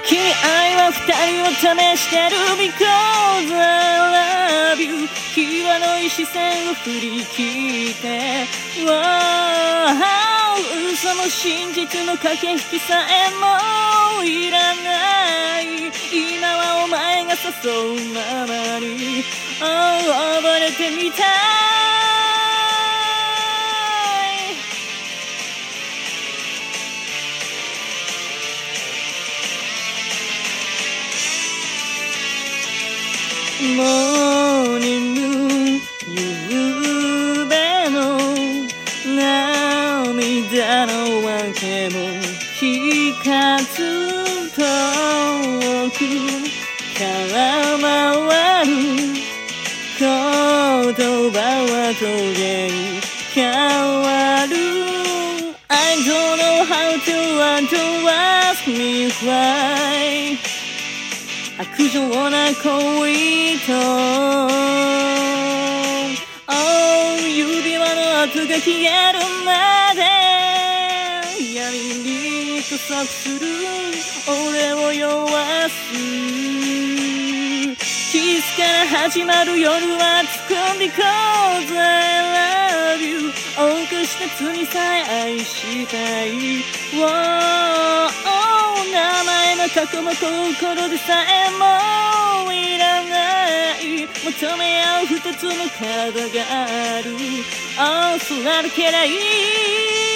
君愛は二人を試してる Because I love you 際のい視線を振り切って Wow 嘘も真実の駆け引きさえもいらない。今はお前が誘うままに、oh、溺れてみたい。モーニング夕べの涙のわけも聞かず遠くから回る言葉は棘に変わる I don't know how to want to ask me why 悪情な恋と Oh 指輪の跡が消えるまで。闇に加速する。俺を酔わす。キスから始まる夜は作り Cause I love you 犯した罪さえ愛したい。Whoa, oh, 過去も心でさえもいらない。求め合う二つの角がある Oh, 空抜けない